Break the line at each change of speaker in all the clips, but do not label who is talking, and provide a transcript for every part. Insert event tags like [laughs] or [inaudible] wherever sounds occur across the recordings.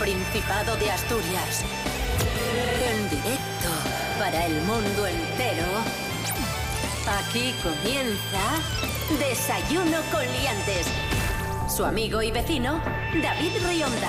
Principado de Asturias. En directo para el mundo entero. Aquí comienza Desayuno con Liantes. Su amigo y vecino, David Rionda.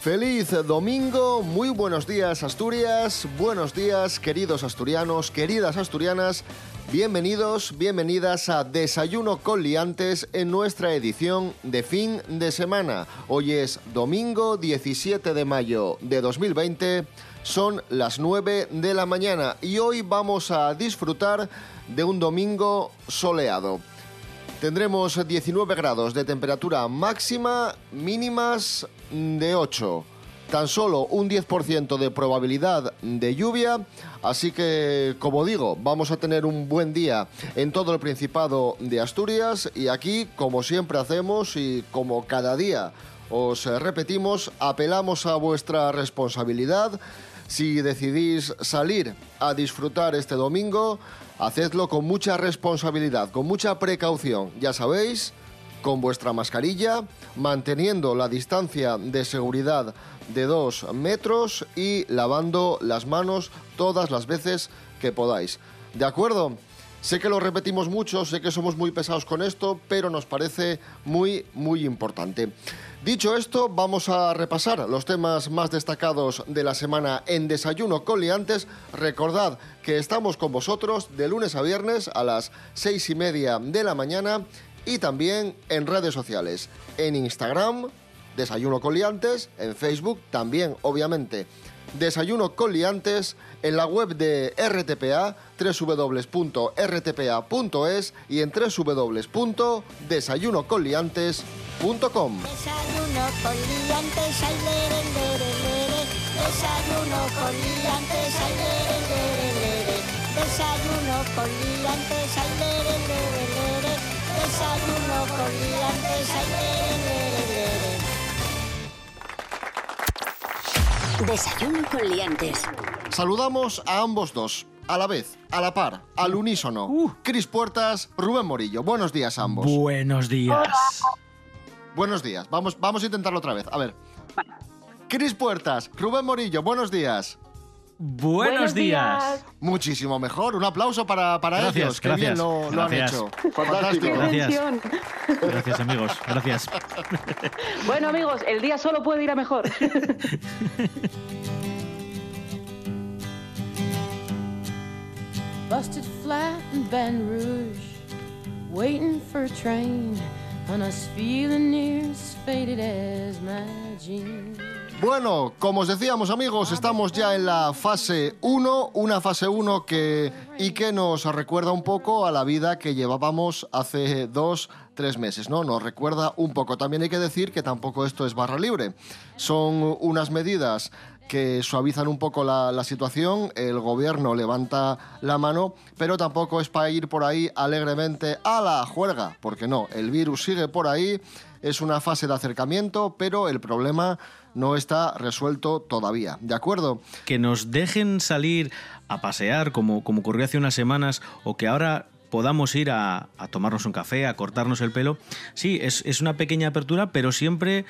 Feliz domingo, muy buenos días Asturias, buenos días queridos asturianos, queridas asturianas, bienvenidos, bienvenidas a Desayuno con Liantes en nuestra edición de fin de semana. Hoy es domingo 17 de mayo de 2020, son las 9 de la mañana y hoy vamos a disfrutar de un domingo soleado. Tendremos 19 grados de temperatura máxima, mínimas de 8. Tan solo un 10% de probabilidad de lluvia, así que, como digo, vamos a tener un buen día en todo el Principado de Asturias y aquí, como siempre hacemos y como cada día os repetimos, apelamos a vuestra responsabilidad. Si decidís salir a disfrutar este domingo, hacedlo con mucha responsabilidad, con mucha precaución. Ya sabéis, con vuestra mascarilla, manteniendo la distancia de seguridad de dos metros y lavando las manos todas las veces que podáis. ¿De acuerdo? Sé que lo repetimos mucho, sé que somos muy pesados con esto, pero nos parece muy, muy importante. Dicho esto, vamos a repasar los temas más destacados de la semana en Desayuno con Liantes. Recordad que estamos con vosotros de lunes a viernes a las seis y media de la mañana y también en redes sociales. En Instagram, Desayuno con Liantes, en Facebook también, obviamente. Desayuno con Liantes en la web de RTPA, www.rtpa.es y en www.desayunoconliantes.com.
Desayuno con liantes, ay, lere. Desayuno con liantes, ay. Desayuno con liantes. Desayuno con liantes, ay, lere, lere, lere.
Desayuno con Liantes.
Saludamos a ambos dos, a la vez, a la par, al unísono. Cris Puertas, Rubén Morillo. Buenos días a ambos.
Buenos días.
Buenos días. Vamos, vamos a intentarlo otra vez. A ver. Cris Puertas, Rubén Morillo, buenos días.
Buenos, días.
Muchísimo mejor. Un aplauso para, para
Gracias,
ellos. Qué bien
gracias,
lo, lo han
gracias.
hecho. Fantástico.
Gracias. Gracias, amigos. Gracias. [laughs]
Bueno, amigos, el día solo puede ir a mejor. [laughs]
Busted flat in Baton Rouge, waiting for a train, and I was feeling near as faded as my jeans.
Bueno, como os decíamos amigos, estamos ya en la fase 1, una fase 1 que y que nos recuerda un poco a la vida que llevábamos hace dos, tres meses, ¿no? Nos recuerda un poco. También hay que decir que tampoco esto es barra libre. Son unas medidas que suavizan un poco la, situación, el gobierno levanta la mano, pero tampoco es para ir por ahí alegremente a la juerga, porque no, el virus sigue por ahí, es una fase de acercamiento, pero el problema no está resuelto todavía, ¿de acuerdo?
Que nos dejen salir a pasear como, como ocurrió hace unas semanas o que ahora podamos ir a, a tomarnos un café, a cortarnos el pelo. Sí, es, es una pequeña apertura, pero siempre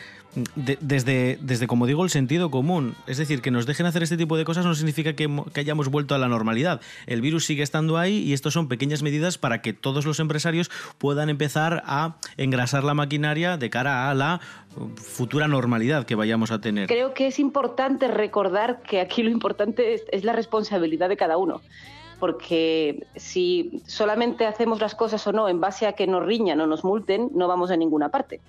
de- desde, desde, como digo, el sentido común. Es decir, que nos dejen hacer este tipo de cosas no significa que, que hayamos vuelto a la normalidad. El virus sigue estando ahí y estos son pequeñas medidas para que todos los empresarios puedan empezar a engrasar la maquinaria de cara a la uh, futura normalidad que vayamos a tener.
Creo que es importante recordar que aquí lo importante es la responsabilidad de cada uno. Porque si solamente hacemos las cosas o no en base a que nos riñan o nos multen, no vamos a ninguna parte.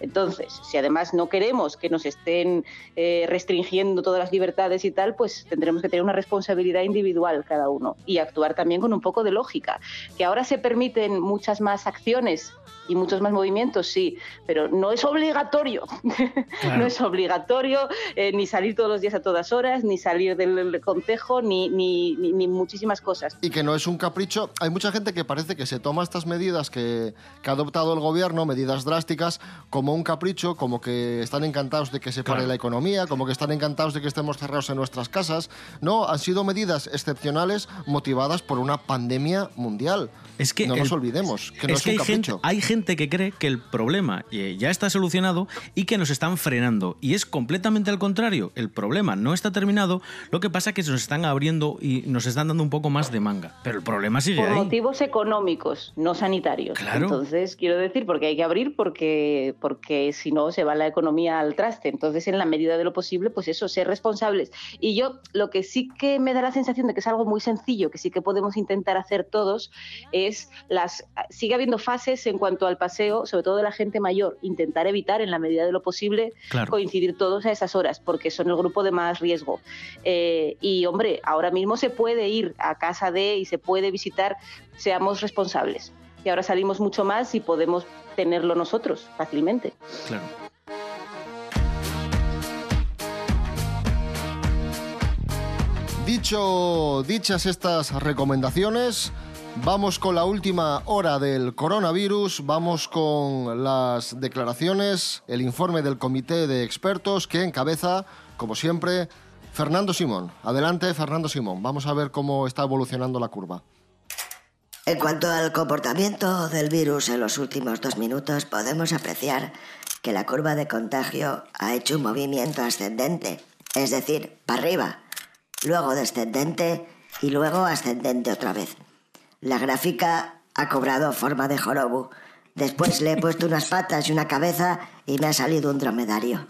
Entonces, si además no queremos que nos estén eh, restringiendo todas las libertades y tal, pues tendremos que tener una responsabilidad individual cada uno y actuar también con un poco de lógica. Que ahora se permiten muchas más acciones y muchos más movimientos, sí, pero no es obligatorio. [laughs]
Claro.
no es obligatorio eh, ni salir todos los días a todas horas, ni salir del, concejo, ni, ni, ni- ni muchísimas cosas.
Y que no es un capricho. Hay mucha gente que parece que se toma estas medidas que, que ha adoptado el gobierno, medidas drásticas, como un capricho, como que están encantados de que se pare
Claro.
la economía, como que están encantados de que estemos cerrados en nuestras casas. No, han sido medidas excepcionales motivadas por una pandemia mundial.
Es que
no nos
el-
olvidemos que no es,
que
un
hay gente,
capricho.
hay gente que cree que el problema eh, ya está solucionado y que nos están frenando. Y es completamente al contrario. El problema no está terminado. Lo que pasa es que se nos están abriendo y nos están dando un poco más de manga. Pero el problema sigue
Por
ahí.
motivos económicos, no sanitarios.
Claro.
Entonces, quiero decir, porque hay que abrir, porque, porque si no se va la economía al traste. Entonces, en la medida de lo posible, pues eso, ser responsables. Y yo lo que sí que me da la sensación de que es algo muy sencillo, que sí que podemos intentar hacer todos, es las. Sigue habiendo fases en cuanto al paseo, sobre todo de la gente mayor. Intentar evitar, en la medida de lo posible,
Claro.
coincidir todos a esas horas, porque son el grupo de más riesgo. Eh, y hombre, ahora mismo se puede ir a casa de y se puede visitar, seamos responsables. Y ahora salimos mucho más y podemos tenerlo nosotros fácilmente.
Claro.
Dicho, dichas estas recomendaciones, vamos con la última hora del coronavirus, vamos con las declaraciones, el informe del comité de expertos que encabeza, como siempre, Fernando Simón. Adelante, Fernando Simón. Vamos a ver cómo está evolucionando la curva.
En cuanto al comportamiento del virus en los últimos dos minutos, podemos apreciar que la curva de contagio ha hecho un movimiento ascendente, es decir, para arriba, luego descendente y luego ascendente otra vez. La gráfica ha cobrado forma de jorobu. Después le he puesto unas patas y una cabeza y me ha salido un dromedario.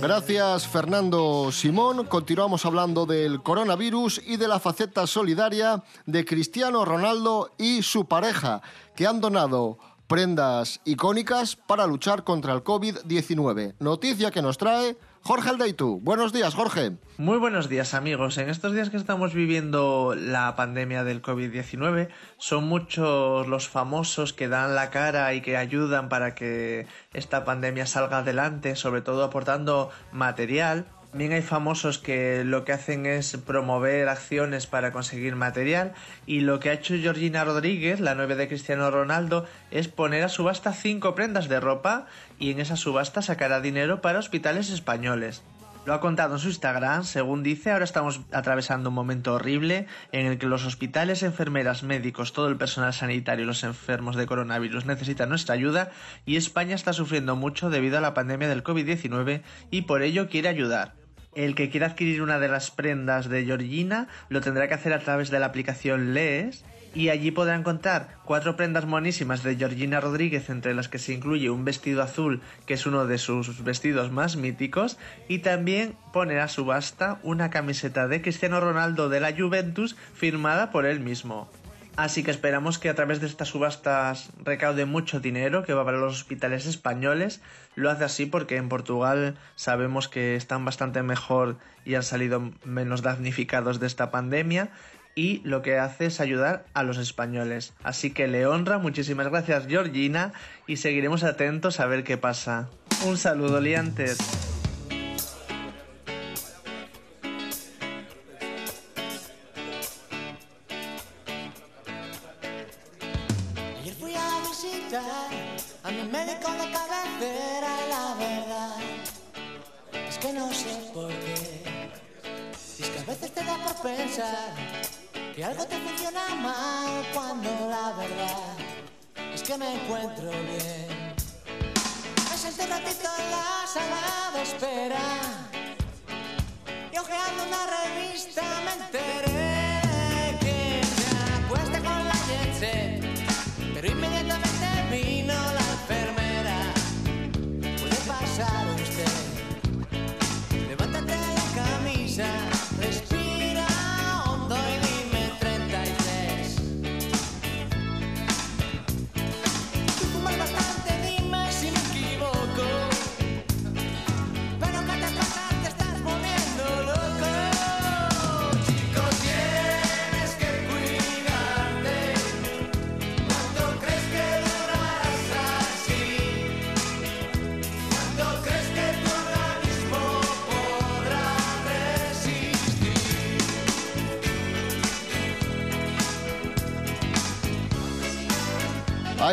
Gracias, Fernando Simón. Continuamos hablando del coronavirus y de la faceta solidaria de Cristiano Ronaldo y su pareja, que han donado prendas icónicas para luchar contra el COVID-19. Noticia que nos trae Jorge Aldeitu. Buenos días, Jorge.
Muy buenos días amigos. En estos días que estamos viviendo la pandemia del COVID-19 son muchos los famosos que dan la cara y que ayudan para que esta pandemia salga adelante, sobre todo aportando material. También hay famosos que lo que hacen es promover acciones para conseguir material y lo que ha hecho Georgina Rodríguez, la novia de Cristiano Ronaldo, es poner a subasta cinco prendas de ropa y en esa subasta sacará dinero para hospitales españoles. Lo ha contado en su Instagram, según dice, ahora estamos atravesando un momento horrible en el que los hospitales, enfermeras, médicos, todo el personal sanitario y los enfermos de coronavirus necesitan nuestra ayuda y España está sufriendo mucho debido a la pandemia del COVID-19 y por ello quiere ayudar. El que quiera adquirir una de las prendas de Georgina lo tendrá que hacer a través de la aplicación Lees y allí podrá encontrar cuatro prendas monísimas de Georgina Rodríguez, entre las que se incluye un vestido azul, que es uno de sus vestidos más míticos, y también pone a subasta una camiseta de Cristiano Ronaldo de la Juventus firmada por él mismo. Así que esperamos que a través de estas subastas recaude mucho dinero que va para los hospitales españoles. Lo hace así porque en Portugal sabemos que están bastante mejor y han salido menos damnificados de esta pandemia y lo que hace es ayudar a los españoles. Así que le honra, muchísimas gracias Georgina y seguiremos atentos a ver qué pasa. Un saludo liantes.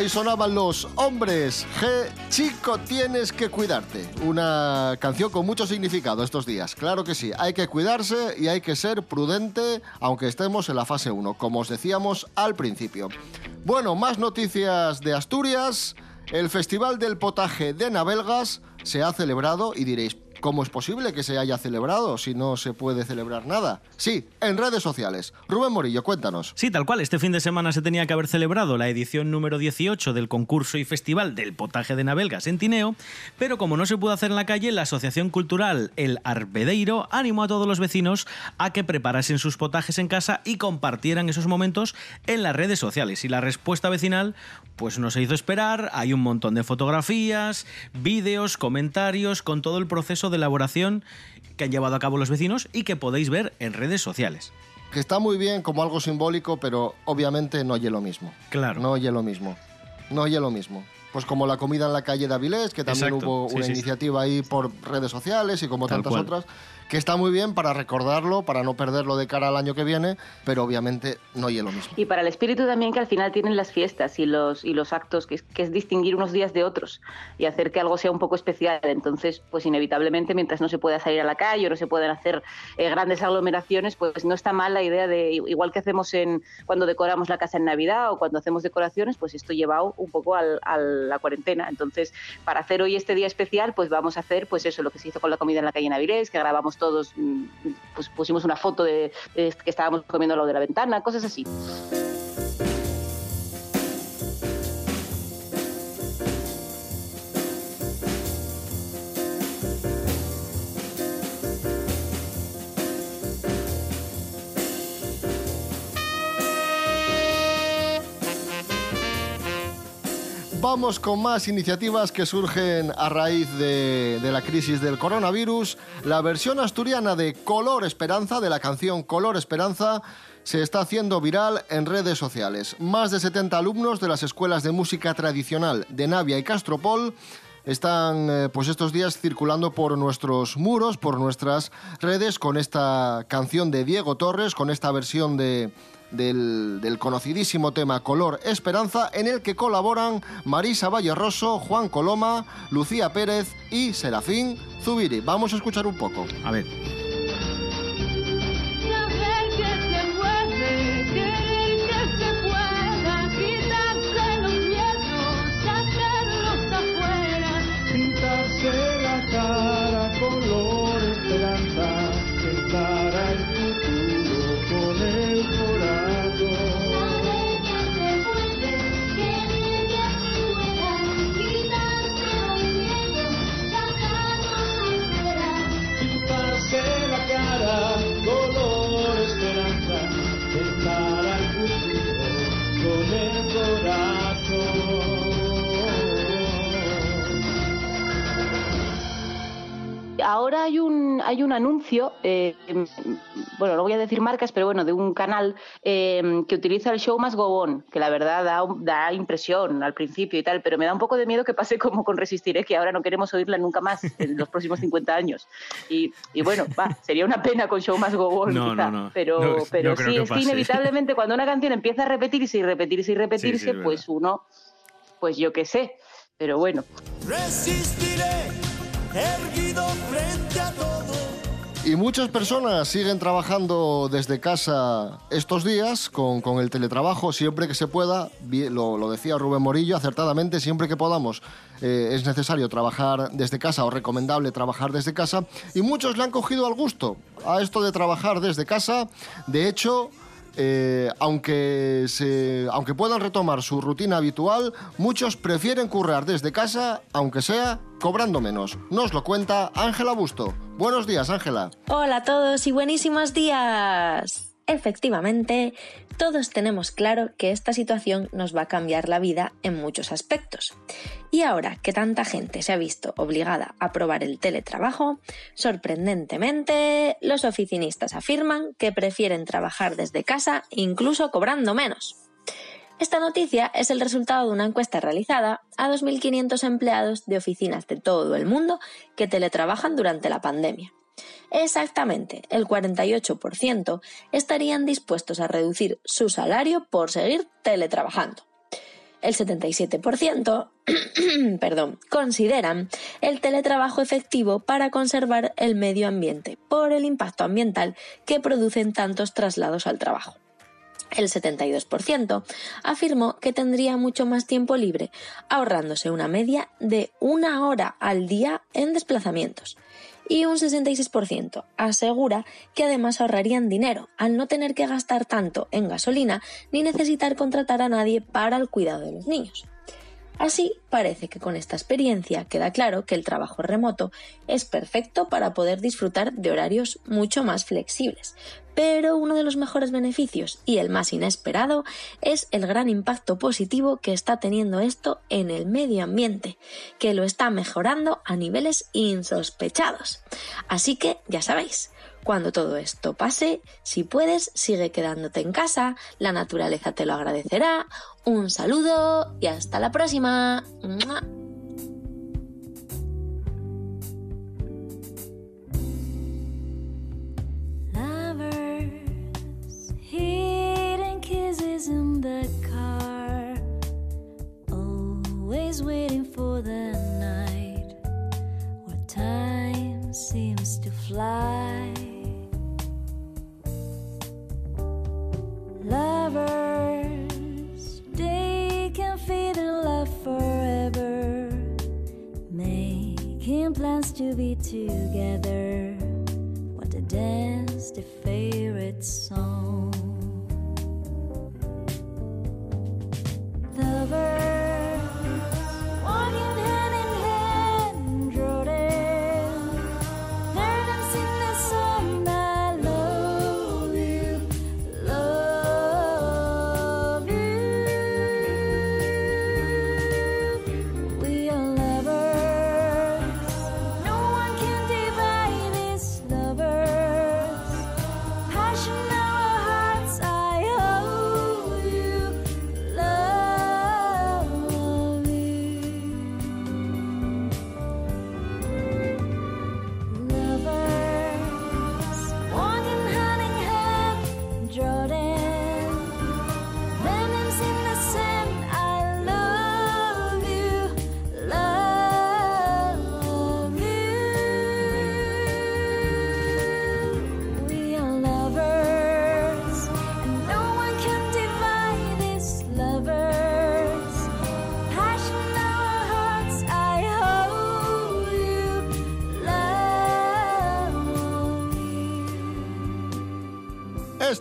Sonaban los hombres. G, chico, tienes que cuidarte. Una canción con mucho significado estos días. Claro que sí, hay que cuidarse y hay que ser prudente, aunque estemos en la fase 1, como os decíamos al principio. Bueno, más noticias de Asturias. El Festival del Potaje de Navelgas se ha celebrado y diréis, ¿Cómo es posible que se haya celebrado si no se puede celebrar nada? Sí, en redes sociales. Rubén Morillo, cuéntanos.
Sí, tal cual. Este fin de semana se tenía que haber celebrado la edición número 18 del concurso y festival del potaje de Navelgas en Tineo, pero como no se pudo hacer en la calle, la Asociación Cultural El Arbedeiro animó a todos los vecinos a que preparasen sus potajes en casa y compartieran esos momentos en las redes sociales. Y la respuesta vecinal, pues no se hizo esperar. Hay un montón de fotografías, vídeos, comentarios con todo el proceso de elaboración que han llevado a cabo los vecinos y que podéis ver en redes sociales.
Que está muy bien como algo simbólico, pero obviamente no oye lo mismo.
Claro.
No oye lo mismo. No oye lo mismo. Pues como la comida en la calle de Avilés, que también
Exacto,
hubo
sí,
una
sí.
iniciativa ahí por redes sociales y como
Tal
tantas
cual.
otras, que está muy bien para recordarlo, para no perderlo de cara al año que viene, pero obviamente no oye lo mismo.
Y para el espíritu también que al final tienen las fiestas y los, y los actos, que es, que es distinguir unos días de otros y hacer que algo sea un poco especial. Entonces, pues inevitablemente, mientras no se pueda salir a la calle o no se pueden hacer eh, grandes aglomeraciones, pues no está mal la idea de, igual que hacemos en cuando decoramos la casa en Navidad o cuando hacemos decoraciones, pues esto llevado un poco al- a la cuarentena. Entonces, para hacer hoy este día especial, pues vamos a hacer pues eso, lo que se hizo con la comida en la calle en Avilés, que grabamos todos, mm, pues pusimos una foto de, de que estábamos comiendo lo de la ventana, cosas así.
Vamos con más iniciativas que surgen a raíz de, la crisis del coronavirus. La versión asturiana de Color Esperanza, de la canción Color Esperanza, se está haciendo viral en redes sociales. Más de 70 alumnos de las escuelas de música tradicional de Navia y Castropol están eh, pues estos días circulando por nuestros muros, por nuestras redes con esta canción de Diego Torres, con esta versión de, del, del conocidísimo tema Color Esperanza, en el que colaboran Marisa Vallerroso, Juan Coloma, Lucía Pérez y Serafín Zubiri. Vamos a escuchar un poco.
A ver.
Hay un, anuncio, eh, bueno, no voy a decir marcas, pero bueno, de un canal eh, que utiliza el show más Go On, que la verdad da, impresión al principio y tal, pero me da un poco de miedo que pase como con Resistiré, que ahora no queremos oírla nunca más en los próximos 50 años. Y, y bueno, va, sería una pena con show más Go On,
No,
quizá,
no, no.
pero, sí,
que
es que inevitablemente cuando una canción empieza a repetirse y repetirse y repetirse, pues uno, pues yo qué sé, pero bueno.
Resistiré, erguido frente a todo.
Y muchas personas siguen trabajando desde casa estos días con, con el teletrabajo siempre que se pueda. Lo, lo decía Rubén Morillo acertadamente, siempre que podamos eh, es necesario trabajar desde casa o recomendable trabajar desde casa. Y muchos le han cogido al gusto a esto de trabajar desde casa. De hecho, eh, aunque, se, aunque puedan retomar su rutina habitual, muchos prefieren currar desde casa, aunque sea cobrando menos. Nos lo cuenta Ángela Busto. Buenos días, Ángela.
Hola a todos y buenísimos días. Efectivamente, todos tenemos claro que esta situación nos va a cambiar la vida en muchos aspectos. Y ahora que tanta gente se ha visto obligada a probar el teletrabajo, sorprendentemente, los oficinistas afirman que prefieren trabajar desde casa incluso cobrando menos. Esta noticia es el resultado de una encuesta realizada a 2.500 empleados de oficinas de todo el mundo que teletrabajan durante la pandemia. Exactamente, el 48% estarían dispuestos a reducir su salario por seguir teletrabajando. El 77% [clears throat] perdón, consideran el teletrabajo efectivo para conservar el medio ambiente por el impacto ambiental que producen tantos traslados al trabajo. El 72% afirmó que tendría mucho más tiempo libre, ahorrándose una media de una hora al día en desplazamientos. Y un 66% asegura que además ahorrarían dinero al no tener que gastar tanto en gasolina ni necesitar contratar a nadie para el cuidado de los niños. Así, parece que con esta experiencia queda claro que el trabajo remoto es perfecto para poder disfrutar de horarios mucho más flexibles. Pero uno de los mejores beneficios y el más inesperado es el gran impacto positivo que está teniendo esto en el medio ambiente, que lo está mejorando a niveles insospechados. Así que ya sabéis, cuando todo esto pase, si puedes, sigue quedándote en casa, la naturaleza te lo agradecerá. Un saludo y hasta la próxima.
Waiting for the night. Lovers, they can feel in love forever, making plans to be together. Want to dance their favorite song. Lovers,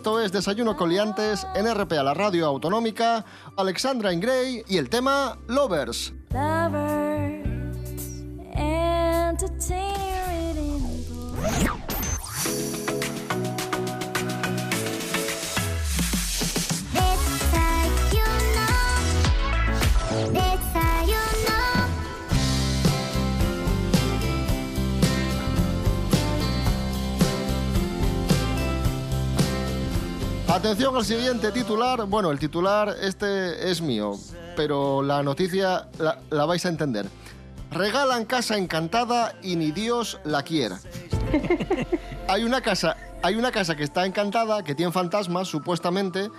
Esto es Desayuno Coliantes en RPA, la radio autonómica, Alexandra Ingray y el tema lovers, Atención al siguiente titular. Bueno, el titular este es mío, pero la noticia la, la vais a entender. Regalan casa encantada y ni Dios la quiera. [laughs] hay una casa, hay una casa que está encantada, que tiene fantasmas supuestamente,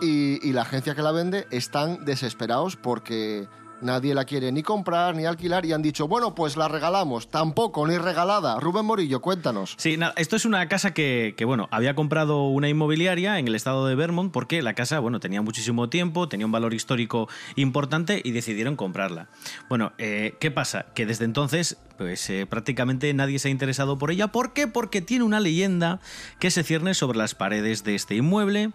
y, y la agencia que la vende están desesperados porque nadie la quiere ni comprar ni alquilar y han dicho, bueno, pues la regalamos. Tampoco, ni regalada. Rubén Morillo, cuéntanos.
Sí, esto es una casa que, que, bueno, había comprado una inmobiliaria en el estado de Vermont porque la casa, bueno, tenía muchísimo tiempo, tenía un valor histórico importante y decidieron comprarla. Bueno, eh, ¿qué pasa? Que desde entonces, pues eh, prácticamente nadie se ha interesado por ella. ¿Por qué? Porque tiene una leyenda que se cierne sobre las paredes de este inmueble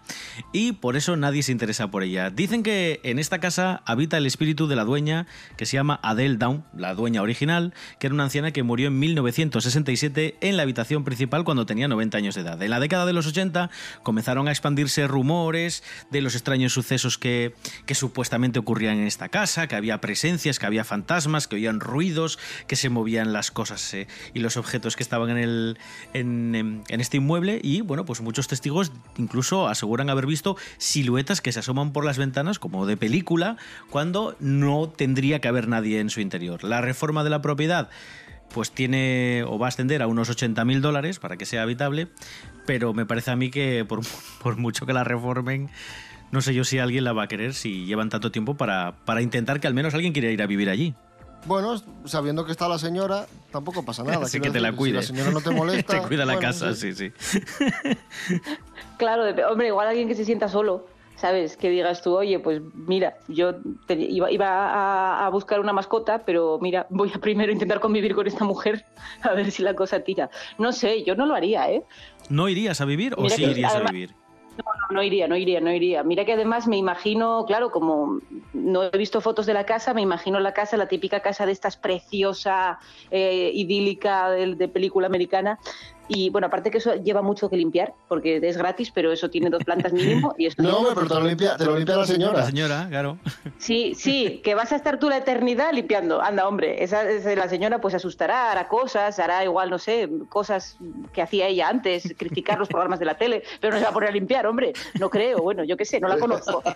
y por eso nadie se interesa por ella. Dicen que en esta casa habita el espíritu de la dueña que se llama Adele Down, la dueña original, que era una anciana que murió en 1967 en la habitación principal cuando tenía 90 años de edad. En la década de los 80 comenzaron a expandirse rumores de los extraños sucesos que, que supuestamente ocurrían en esta casa, que había presencias, que había fantasmas, que oían ruidos, que se movían las cosas eh, y los objetos que estaban en, el, en, en, este inmueble y bueno, pues muchos testigos incluso aseguran haber visto siluetas que se asoman por las ventanas como de película cuando no tendría que haber nadie en su interior. La reforma de la propiedad pues tiene o va a ascender a unos 80 mil dólares para que sea habitable, pero me parece a mí que por, [laughs] por mucho que la reformen No sé yo si alguien la va a querer si llevan tanto tiempo para, para intentar que al menos alguien quiera ir a vivir allí.
Bueno, sabiendo que está la señora, tampoco pasa nada. [laughs]
Así
quiero
que te la.
Si la señora no te [laughs] molesta.
te cuida la
bueno,
casa, sí, sí. [laughs]
Claro, hombre, igual alguien que se sienta solo, ¿sabes? Que digas tú, oye, pues mira, yo te- iba, iba a, a buscar una mascota, pero mira, voy a primero intentar convivir con esta mujer a ver si la cosa tira. No sé, yo no lo haría, ¿eh?
¿No irías a vivir o
Mira
sí
que
irías a vivir?
No, no, no iría, no iría, no iría. Mira que además me imagino, claro, como no he visto fotos de la casa, me imagino la casa, la típica casa de estas preciosa, eh, idílica de, de película americana. Y bueno, aparte que eso lleva mucho que limpiar, porque es gratis, pero eso tiene dos plantas mínimo. Y esto [laughs]
No, hombre, pero te lo limpia, te lo limpia la señora.
La señora, claro.
Sí, sí, que vas a estar tú la eternidad limpiando. Anda, hombre, esa, esa- la señora pues asustará, hará cosas, hará igual, no sé, cosas que hacía ella antes, criticar los programas de la tele, pero no se va a poner a limpiar, hombre. No creo, bueno, yo qué sé, no la conozco. [laughs]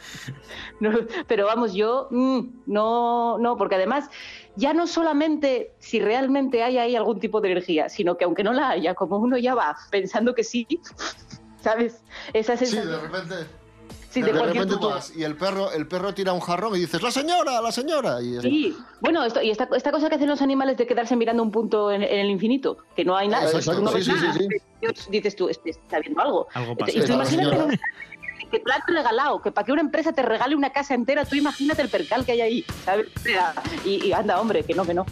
No, pero vamos, yo mm, no, no, porque además ya no solamente si realmente hay ahí algún tipo de energía, sino que aunque no la haya, como uno ya va pensando que sí, [laughs] ¿sabes? Esa
Sí, de repente.
Sí,
de,
de cualquier
repente tú vas y el perro, el perro tira un jarrón y dices, ¡la señora, la señora! Y es-
Sí, bueno, esto, y esta, esta cosa que hacen los animales de quedarse mirando un punto en, en el infinito, que no hay nada,
Exacto,
tú no
sí,
ves
sí, sí,
nada, dices tú, este está viendo algo.
Algo
Y
pasa.
tú
la
imagínate
señora.
Que te lo han regalado, que para que una empresa te regale una casa entera, tú imagínate el percal que hay ahí, ¿sabes? Y anda, hombre, que no, que no.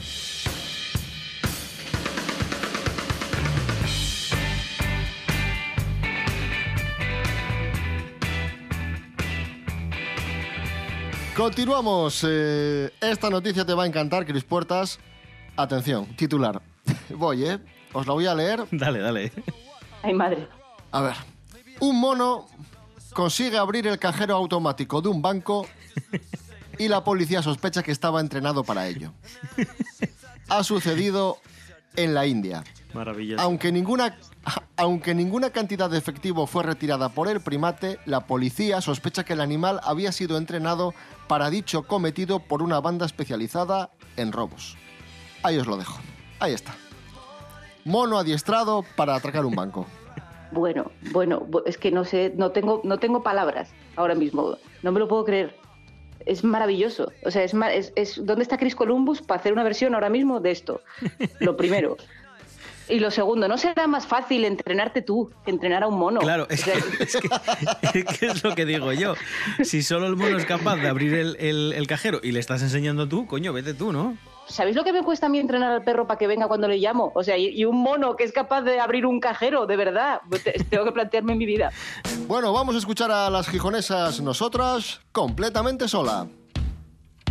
Continuamos. eh, esta noticia te va a encantar, Cris Puertas. Atención, titular. [laughs] Voy, ¿eh? Os la voy a leer.
Dale, dale.
Ay, madre.
A ver. Un mono consigue abrir el cajero automático de un banco y la policía sospecha que estaba entrenado para ello. Ha sucedido en la India.
Maravilloso.
Aunque ninguna, aunque ninguna cantidad de efectivo fue retirada por el primate, la policía sospecha que el animal había sido entrenado para dicho cometido por una banda especializada en robos. Ahí os lo dejo. Ahí está. Mono adiestrado para atracar un banco.
Bueno, bueno, bu- es que no sé, no tengo, no tengo palabras ahora mismo, no me lo puedo creer. Es maravilloso. O sea, es, es, es- ¿dónde está Chris Columbus para hacer una versión ahora mismo de esto? Lo primero. Y lo segundo, ¿no será más fácil entrenarte tú que entrenar a un mono?
Claro, es
O sea,
que, [laughs] es que- es que es lo que digo yo. Si solo el mono es capaz de abrir el, el- el cajero y le estás enseñando tú, coño, vete tú, ¿no?
¿Sabéis lo que me cuesta a mí entrenar al perro para que venga cuando le llamo? O sea, y, y un mono que es capaz de abrir un cajero, de verdad. Te- Tengo que plantearme en mi vida. [laughs]
Bueno, vamos a escuchar a las gijonesas nosotras completamente sola.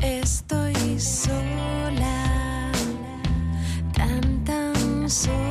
Estoy sola, tan tan sola,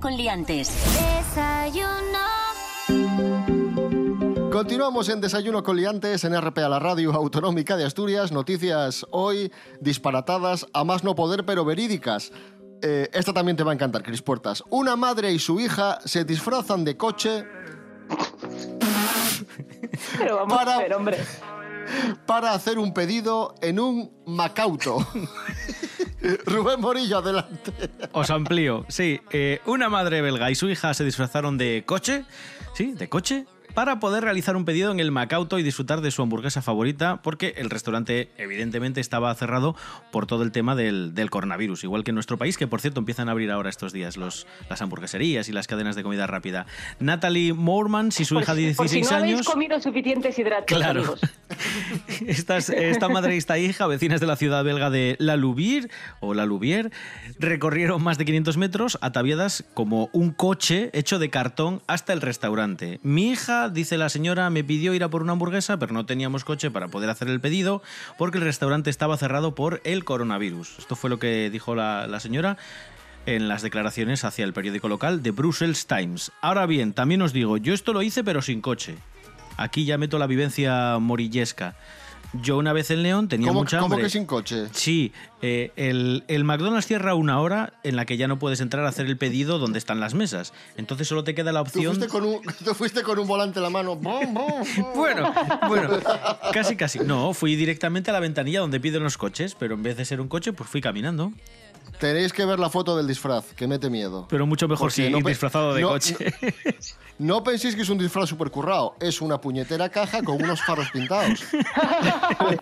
Desayuno con liantes.
Desayuno.
Continuamos en Desayuno con Liantes en RPA, la radio autonómica de Asturias. Noticias hoy disparatadas, a más no poder, pero verídicas. Eh, esta también te va a encantar, Cris Puertas. Una madre y su hija se disfrazan de coche
Pero vamos
Para-
a ver, hombre.
para hacer un pedido en un Macauto. [laughs] [laughs] Rubén Morillo, adelante.
Os amplío. Sí, eh, una madre belga y su hija se disfrazaron de coche, sí, de coche, para poder realizar un pedido en el Macauto y disfrutar de su hamburguesa favorita, porque el restaurante evidentemente estaba cerrado por todo el tema del, del coronavirus, igual que en nuestro país, que por cierto empiezan a abrir ahora estos días los, las hamburgueserías y las cadenas de comida rápida. Natalie Moormans y su
Por
hija
si-
de
por si
16
no habéis
años...
comido suficientes hidratos,
Claro.
amigos. [laughs]
Estas- esta madre y esta hija, vecinas de la ciudad belga de La Louvier, o La Louvier, recorrieron más de 500 metros ataviadas como un coche hecho de cartón hasta el restaurante. Mi hija, dice la señora, me pidió ir a por una hamburguesa, pero no teníamos coche para poder hacer el pedido porque el restaurante estaba cerrado por el coronavirus. Esto fue lo que dijo la, la señora en las declaraciones hacia el periódico local de Brussels Times. Ahora bien, también os digo, yo esto lo hice pero sin coche. Aquí ya meto la vivencia morillesca. Yo una vez en León tenía
¿Cómo,
mucha
cómo
hambre.
que sin coche?
Sí, eh, el, el McDonald's cierra una hora en la que ya no puedes entrar a hacer el pedido donde están las mesas. Entonces solo te queda la
Tú
opción...
fuiste, con un, [laughs] tú fuiste con un volante en la mano. [laughs]
Bueno, bueno, casi casi. No, fui directamente a la ventanilla donde piden los coches, pero en vez de ser un coche, pues fui caminando.
Tenéis que ver la foto del disfraz, que mete miedo.
Pero mucho mejor si
no
ir
pe-
disfrazado de
no-
coche. [laughs]
No penséis que es un disfraz super currado, es una puñetera caja con unos faros pintados.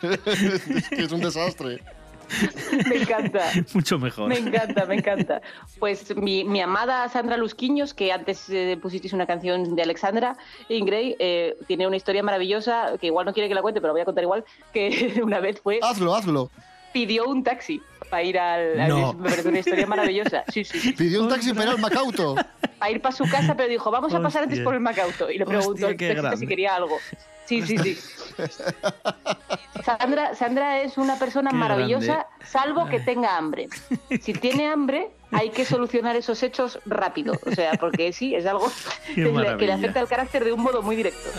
es [laughs] que es un desastre.
Me encanta. [laughs]
mucho mejor.
Me encanta, me encanta. Pues mi, mi amada Sandra Lusquiños, que antes eh, pusisteis una canción de Alexandra Ingray, eh, tiene una historia maravillosa, que igual no quiere que la cuente, pero la voy a contar igual, que una vez fue,
Hazlo, hazlo.
pidió un taxi para ir al...
No.
Me parece una historia maravillosa. Sí, sí, sí.
Pidió un taxi para ir al Macauto.
Para ir para su casa, pero dijo, vamos a pasar antes por el Macauto. Y le preguntó al
qué
taxista si quería algo. Sí, sí, sí. [laughs] Sandra, Sandra es una persona
Qué
maravillosa,
grande.
salvo que tenga hambre. Si tiene hambre, hay que solucionar esos hechos rápido. O sea, porque sí, es algo que le, que le
maravilla.
afecta al carácter de un modo muy directo.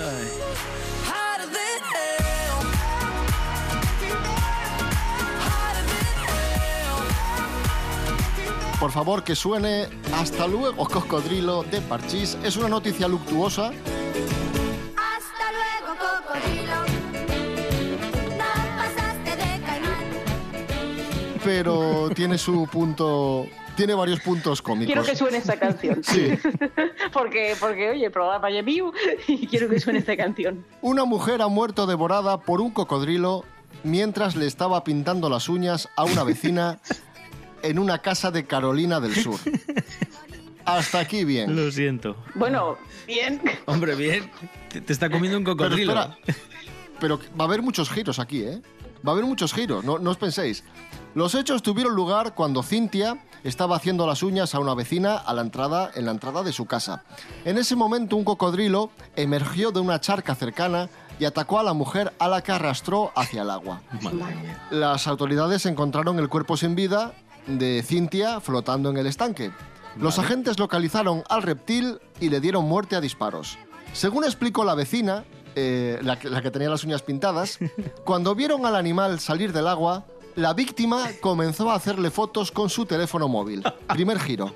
Por favor, que suene Hasta luego, cocodrilo de Parchís. Es una noticia luctuosa.
Hasta luego, cocodrilo. No pasaste de caimán.
pero tiene su punto. Tiene varios puntos cómicos.
Quiero que suene esta canción. [laughs]
Sí. [laughs]
porque, porque, oye, el programa ya mío [laughs] y quiero que suene esta canción.
Una mujer ha muerto devorada por un cocodrilo mientras le estaba pintando las uñas a una vecina en una casa de Carolina del Sur. Hasta aquí bien.
Lo siento.
Bueno, bien.
Hombre, bien. Te, te está comiendo un cocodrilo.
pero va a haber muchos giros aquí, ¿eh? Va a haber muchos giros, no, no os penséis. Los hechos tuvieron lugar cuando Cintia estaba haciendo las uñas a una vecina a la entrada, en la entrada de su casa. En ese momento un cocodrilo emergió de una charca cercana y atacó a la mujer a la que arrastró hacia el agua.
Madre.
Las autoridades encontraron el cuerpo sin vida de Cintia flotando en el estanque. Los agentes localizaron al reptil y le dieron muerte a disparos. Según explicó la vecina, eh, la, que- la que tenía las uñas pintadas, [laughs] cuando vieron al animal salir del agua, la víctima comenzó a hacerle fotos con su teléfono móvil. Primer giro.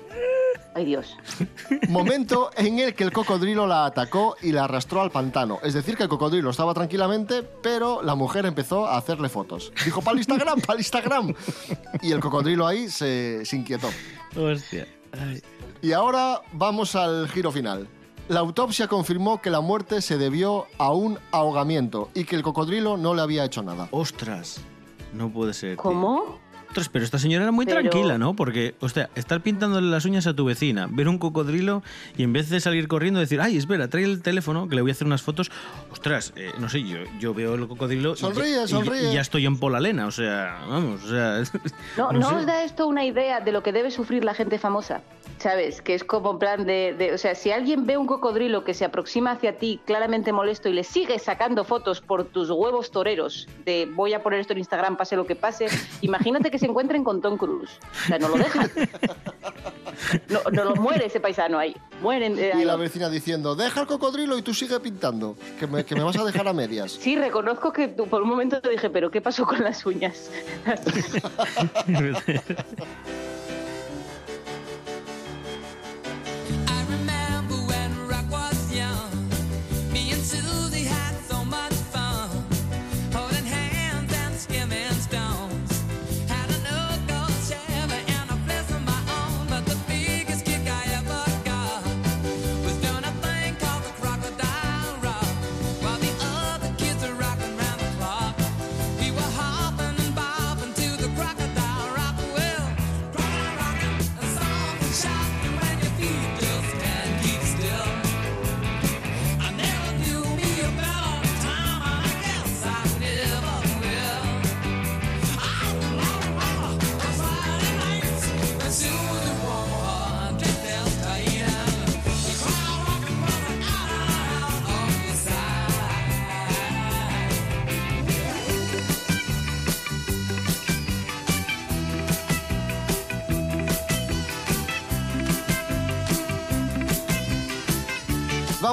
Ay, Dios. [laughs]
Momento en el que el cocodrilo la atacó y la arrastró al pantano. Es decir, que el cocodrilo estaba tranquilamente, pero la mujer empezó a hacerle fotos. Dijo, para el Instagram, para el Instagram. Y el cocodrilo ahí se, se inquietó.
Hostia. Ay.
Y ahora vamos al giro final. La autopsia confirmó que la muerte se debió a un ahogamiento y que el cocodrilo no le había hecho nada.
Ostras. No puede ser. tío.
¿Cómo?
Ostras, pero esta señora era muy
Pero-
tranquila, ¿no? Porque, hostia, estar pintándole las uñas a tu vecina, ver un cocodrilo y en vez de salir corriendo decir, ay, espera, trae el teléfono que le voy a hacer unas fotos. Ostras, eh, no sé, yo, yo veo el cocodrilo y ya-
Sonríe,
y, ya-
sonríe.
y ya estoy en Polalena, o sea, vamos, o sea... [laughs]
No,
no
no,
sé.
os da esto una idea de lo que debe sufrir la gente famosa, ¿sabes? Que es como en plan de, de- o sea, si alguien ve un cocodrilo que se aproxima hacia ti claramente molesto y le sigue sacando fotos por tus huevos toreros de voy a poner esto en Instagram, pase lo que pase, [laughs] imagínate que se encuentren con Tom Cruise. O sea, no lo dejan. No, no lo muere ese paisano ahí. Mueren. eh,
Y la vecina diciendo, deja el cocodrilo y tú sigue pintando, que me, que me vas a dejar a medias.
Sí, reconozco que tú- por un momento te dije, pero ¿qué pasó con las uñas? [laughs]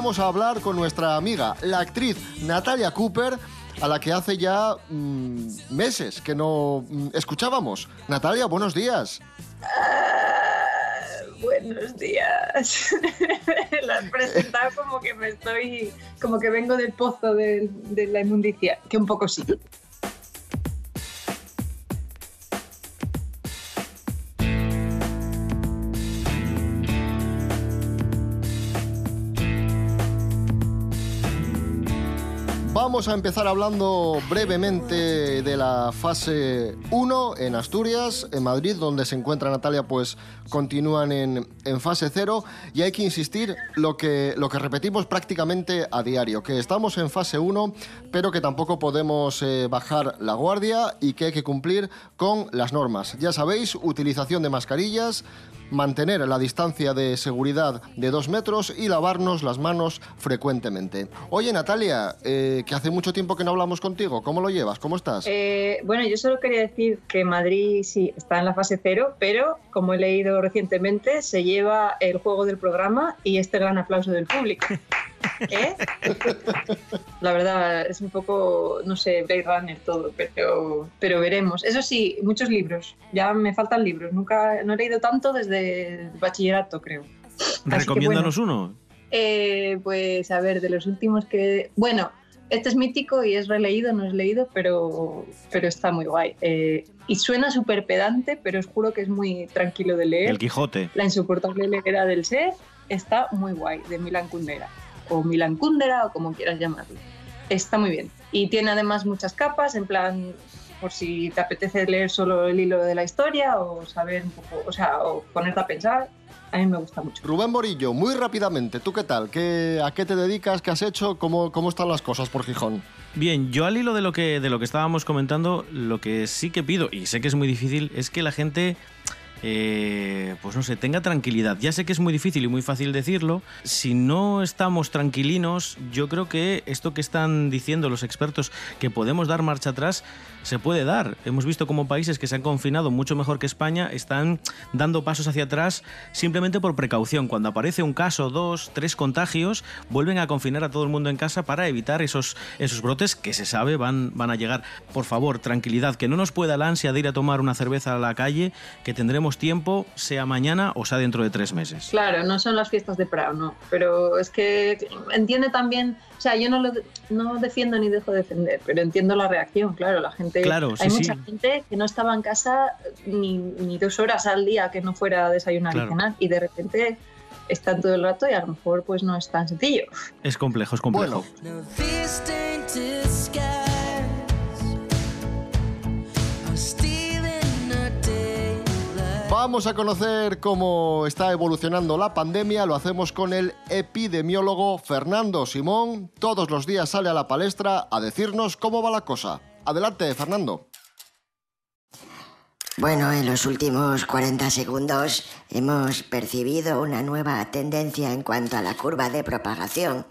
vamos a hablar con nuestra amiga, la actriz Natalia Cooper, a la que hace ya mm, meses que no mm, escuchábamos. Natalia, buenos días.
Buenos días. [laughs] La has presentado como que me estoy, como que vengo del pozo de, de la inmundicia, que un poco sí.
Vamos a empezar hablando brevemente de la fase 1 en Asturias, en Madrid, donde se encuentra Natalia, pues continúan en, en fase 0 y hay que insistir lo que, lo que repetimos prácticamente a diario, que estamos en fase 1, pero que tampoco podemos eh, bajar la guardia y que hay que cumplir con las normas. Ya sabéis, utilización de mascarillas, mantener la distancia de seguridad de dos metros y lavarnos las manos frecuentemente. Oye, Natalia, eh, que hace mucho tiempo que no hablamos contigo, ¿cómo lo llevas? ¿Cómo estás?
Eh, bueno, yo solo quería decir que Madrid sí está en la fase cero, pero como he leído recientemente, se lleva el juego del programa y este gran aplauso del público. [laughs] ¿Eh? La verdad, es un poco, no sé, Blade Runner todo, pero, pero veremos. Eso sí, muchos libros. Ya me faltan libros. Nunca, no he leído tanto desde el bachillerato, creo.
Recomiéndanos
bueno,
uno.
eh, pues a ver, de los últimos que... Bueno, este es mítico y es releído, no es leído, pero, pero está muy guay. Eh, y suena súper pedante, pero os juro que es muy tranquilo de leer.
El Quijote.
La insoportable leguera del ser está muy guay, de Milan Kundera. O Milan Kundera, o como quieras llamarlo. Está muy bien. Y tiene además muchas capas, en plan, por si te apetece leer solo el hilo de la historia, o saber un poco, o sea, o ponerte a pensar. A mí me gusta mucho.
Rubén Morillo, muy rápidamente, ¿tú qué tal? ¿Qué, ¿A qué te dedicas? ¿Qué has hecho? ¿Cómo, ¿Cómo están las cosas por Gijón?
Bien, yo al hilo de lo que de lo que estábamos comentando, lo que sí que pido y sé que es muy difícil es que la gente eh, pues no sé, tenga tranquilidad. Ya sé que es muy difícil y muy fácil decirlo. Si no estamos tranquilinos, yo creo que esto que están diciendo los expertos, que podemos dar marcha atrás, se puede dar. Hemos visto como países que se han confinado mucho mejor que España están dando pasos hacia atrás simplemente por precaución. Cuando aparece un caso, dos, tres contagios, vuelven a confinar a todo el mundo en casa para evitar esos, esos brotes que se sabe van, van a llegar. Por favor, tranquilidad, que no nos pueda la ansia de ir a tomar una cerveza a la calle, que tendremos tiempo, sea mañana o sea dentro de tres meses.
Claro, no son las fiestas de Prado, no. Pero es que entiende también, o sea, yo no lo no defiendo ni dejo de defender, pero entiendo la reacción, claro, la gente.
Claro, sí,
hay mucha
sí.
gente que no estaba en casa ni, ni dos horas al día que no fuera a desayunar
Claro.
y cenar, y de repente están todo el rato y a lo mejor pues no es tan sencillo.
Es complejo, es complejo.
Vamos a conocer cómo está evolucionando la pandemia. Lo hacemos con el epidemiólogo Fernando Simón. Todos los días sale a la palestra a decirnos cómo va la cosa. Adelante, Fernando.
Bueno, en los últimos 40 segundos hemos percibido una nueva tendencia en cuanto a la curva de propagación,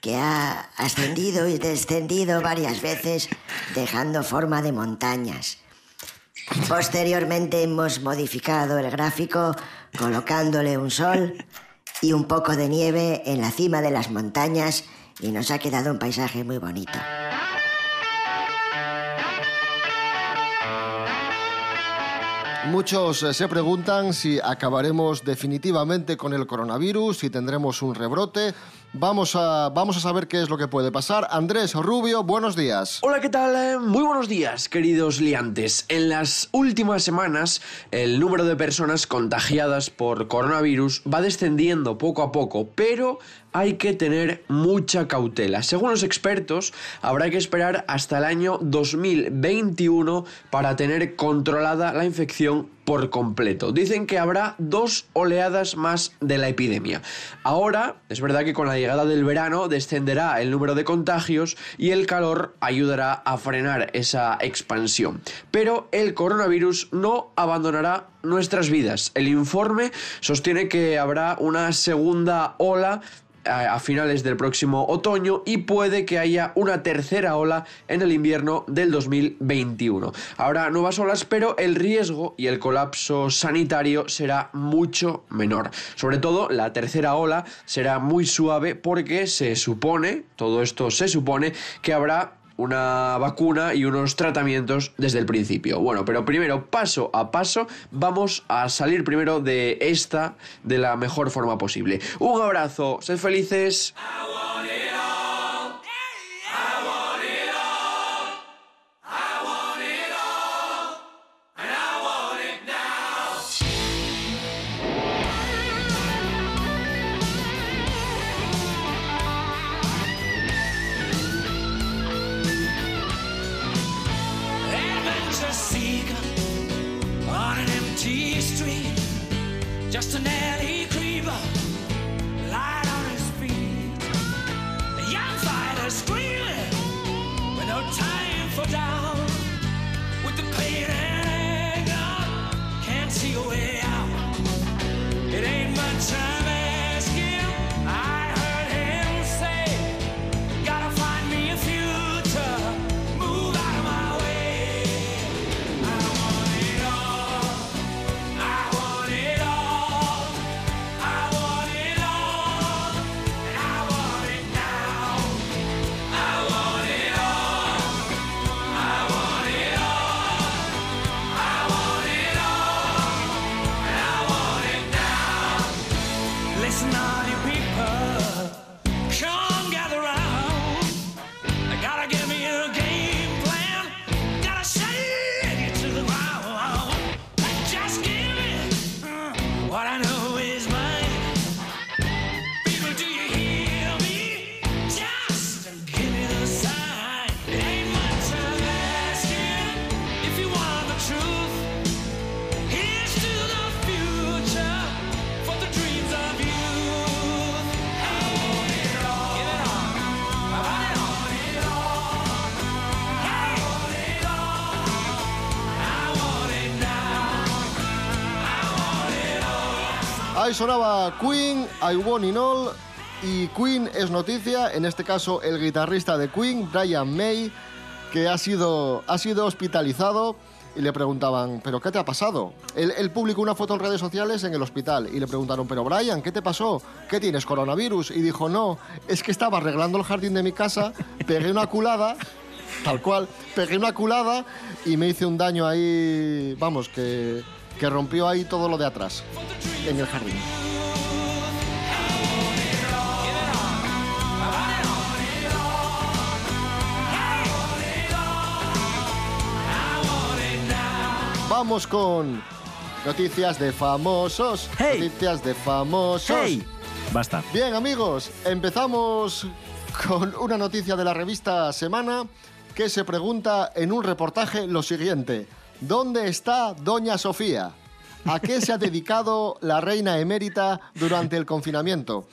que ha ascendido y descendido varias veces, dejando forma de montañas. Posteriormente hemos modificado el gráfico colocándole un sol y un poco de nieve en la cima de las montañas y nos ha quedado un paisaje muy bonito.
Muchos eh, se preguntan si acabaremos definitivamente con el coronavirus, si tendremos un rebrote. Vamos a, vamos a saber qué es lo que puede pasar. Andrés Rubio, buenos días.
Hola, ¿qué tal? Eh, Muy buenos días, queridos liantes. En las últimas semanas, el número de personas contagiadas por coronavirus va descendiendo poco a poco, pero hay que tener mucha cautela. Según los expertos, habrá que esperar hasta el año 2021 para tener controlada la infección por completo. Dicen que habrá dos oleadas más de la epidemia. Ahora, es verdad que con la llegada del verano descenderá el número de contagios y el calor ayudará a frenar esa expansión. Pero el coronavirus no abandonará nuestras vidas. El informe sostiene que habrá una segunda ola a, finales del próximo otoño y puede que haya una tercera ola en el invierno del 2021. Habrá nuevas olas, pero el riesgo y el colapso sanitario será mucho menor. Sobre todo, la tercera ola será muy suave porque se supone, todo esto se supone, que habrá una vacuna y unos tratamientos desde el principio. Bueno, pero primero, paso a paso, vamos a salir primero de esta de la mejor forma posible. Un abrazo, sed felices.
Sonaba Queen, I Want It All. Y Queen es noticia, en este caso el guitarrista de Queen, Brian May, que ha sido, ha sido hospitalizado y le preguntaban, ¿pero qué te ha pasado? Él, él publicó una foto en redes sociales en el hospital y le preguntaron, ¿pero Brian, qué te pasó? ¿Qué tienes, coronavirus? Y dijo, no, es que estaba arreglando el jardín de mi casa, pegué una culada, tal cual, pegué una culada y me hice un daño ahí, vamos, que, que rompió ahí todo lo de atrás, en el jardín. Vamos con noticias de famosos. Noticias de famosos.
Hey. Basta.
Bien, amigos, empezamos con una noticia de la revista Semana que se pregunta en un reportaje lo siguiente. ¿Dónde está Doña Sofía? ¿A qué se ha dedicado la reina emérita durante el confinamiento?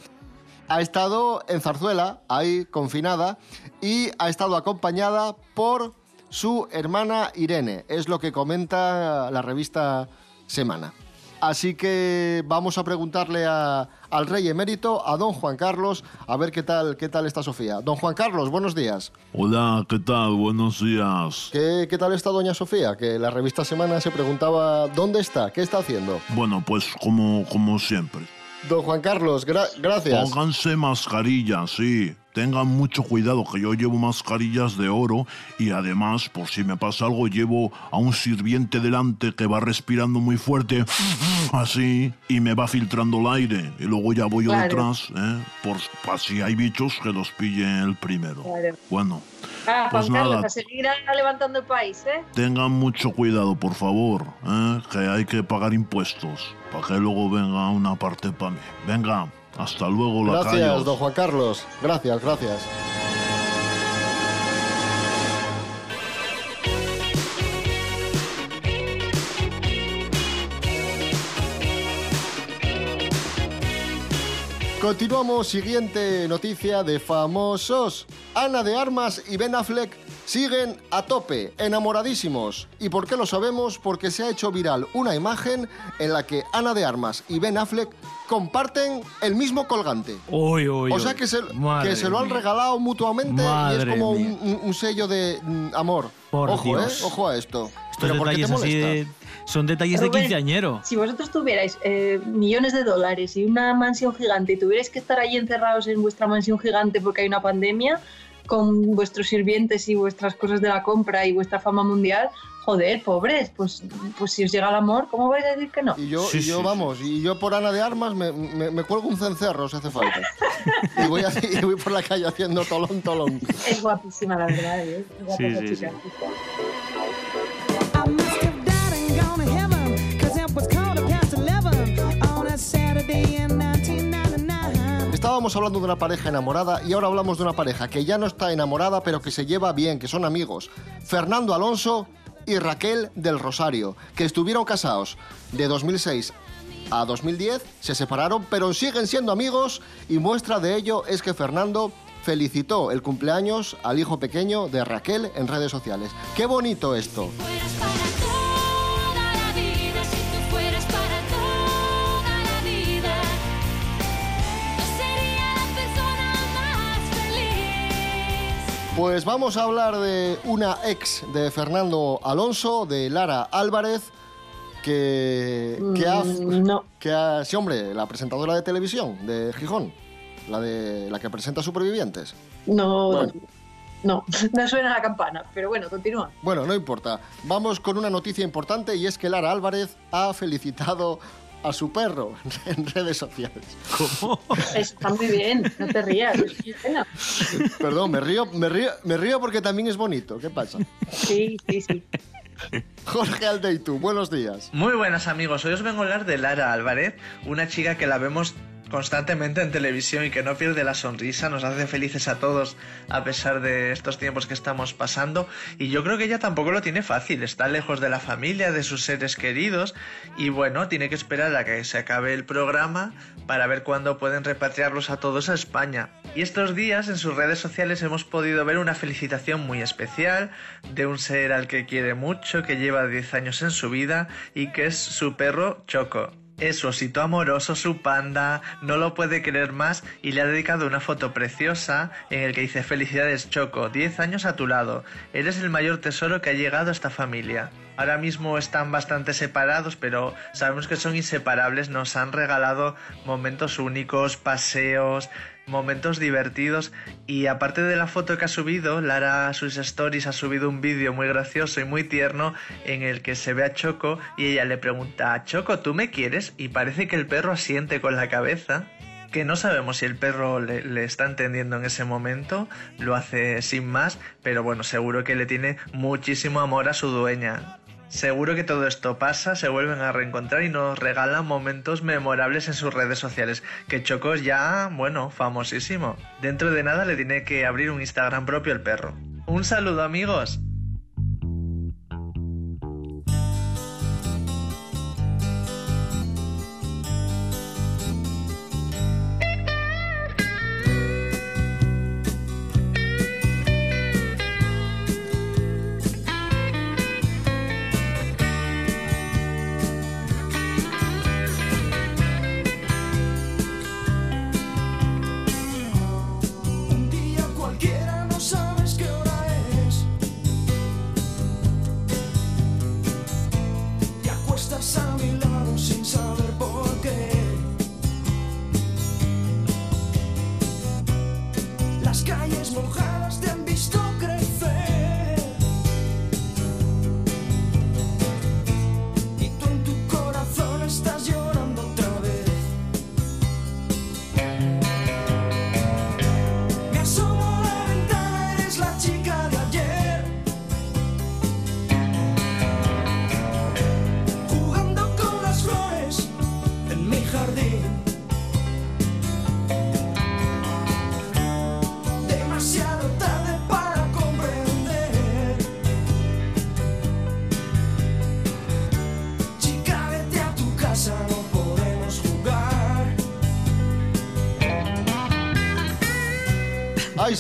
Ha estado en Zarzuela, ahí confinada, y ha estado acompañada por su hermana Irene. Es lo que comenta la revista Semana. Así que vamos a preguntarle a- al rey emérito, a don Juan Carlos, a ver qué tal, qué tal está Sofía. Don Juan Carlos, buenos días.
Hola, ¿qué tal? Buenos días.
¿Qué, qué tal está doña Sofía? Que la revista Semana se preguntaba dónde está, qué está haciendo.
Bueno, pues como, como siempre.
Don Juan Carlos, gra- gracias.
Pónganse mascarillas, sí. Tengan mucho cuidado que yo llevo mascarillas de oro y además, por si me pasa algo, llevo a un sirviente delante que va respirando muy fuerte, así, y me va filtrando el aire. Y luego ya voy yo
Claro.
detrás, ¿eh? Por, si hay bichos que los pille el primero.
Claro.
Bueno,
Ah,
Pues
Juan Carlos,
nada.
a seguir levantando el país, ¿eh?
tengan mucho cuidado, por favor, ¿eh? que hay que pagar impuestos para que luego venga una parte para mí. Venga, hasta luego,
Gracias,
lacayos.
don Juan Carlos. Gracias, gracias. Continuamos, siguiente noticia de famosos. Ana de Armas y Ben Affleck siguen a tope, enamoradísimos. ¿Y por qué lo sabemos? Porque se ha hecho viral una imagen en la que Ana de Armas y Ben Affleck comparten el mismo colgante.
Uy, uy,
o sea que se,
Madre
que se lo han regalado mutuamente y es como un, un- un sello de mm, amor.
Por
Ojo,
Dios.
¿eh? Ojo a esto.
Estos
¿Pero por qué te
así de... Son detalles de quinceañero.
Si vosotros tuvierais eh, millones de dólares y una mansión gigante y tuvierais que estar ahí encerrados en vuestra mansión gigante porque hay una pandemia, con vuestros sirvientes y vuestras cosas de la compra y vuestra fama mundial, joder, pobres, pues, pues si os llega el amor, ¿cómo vais a decir que no?
Y yo, y yo vamos, y yo por Ana de Armas me, me- me cuelgo un cencerro si hace falta. y, voy a- y voy por la calle haciendo tolón, tolón.
Es guapísima, la verdad. ¿eh? Es guapa
Sí,
esa
sí,
chica.
and
Estábamos hablando de una pareja enamorada y ahora hablamos de una pareja que ya no está enamorada pero que se lleva bien, que son amigos. Fernando Alonso y Raquel del Rosario, que estuvieron casados de 2006 a 2010, se separaron pero siguen siendo amigos y muestra de ello es que Fernando felicitó el cumpleaños al hijo pequeño de Raquel en redes sociales. ¡Qué bonito esto! Pues vamos a hablar de una ex de Fernando Alonso, de Lara Álvarez, que, que ha...
no.
Que ha... Sí, hombre, la presentadora de televisión de Gijón, la, de, la que presenta Supervivientes.
No,
Bueno.
no, [laughs] no suena la campana, pero bueno, continúa.
Bueno, no importa. Vamos con una noticia importante y es que Lara Álvarez ha felicitado a su perro [laughs] en redes sociales.
¿Cómo?
Está muy bien, no te rías, es muy pena.
Perdón, me río, me río, me río porque también es bonito. ¿Qué pasa?
Sí, sí, sí.
Jorge Aldeitu, buenos días.
Muy buenas amigos, hoy os vengo a hablar de Lara Álvarez, una chica que la vemos constantemente en televisión y que no pierde la sonrisa, nos hace felices a todos a pesar de estos tiempos que estamos pasando y yo creo que ella tampoco lo tiene fácil, está lejos de la familia, de sus seres queridos y bueno, tiene que esperar a que se acabe el programa para ver cuándo pueden repatriarlos a todos a España. Y estos días en sus redes sociales hemos podido ver una felicitación muy especial de un ser al que quiere mucho, que lleva 10 años en su vida y que es su perro Choco. Es su osito amoroso, su panda, no lo puede querer más y le ha dedicado una foto preciosa en el que dice felicidades Choco, 10 años a tu lado, eres el mayor tesoro que ha llegado a esta familia. Ahora mismo están bastante separados, pero sabemos que son inseparables, nos han regalado momentos únicos, paseos, momentos divertidos y aparte de la foto que ha subido, Lara sus stories ha subido un vídeo muy gracioso y muy tierno en el que se ve a Choco y ella le pregunta, Choco, ¿tú me quieres? Y parece que el perro asiente con la cabeza que no sabemos si el perro le está entendiendo en ese momento, lo hace sin más, pero bueno, seguro que le tiene muchísimo amor a su dueña. Seguro que todo esto pasa, se vuelven a reencontrar y nos regalan momentos memorables en sus redes sociales. Que Choco es ya, bueno, famosísimo. Dentro de nada le tiene que abrir un Instagram propio el perro. Un saludo amigos.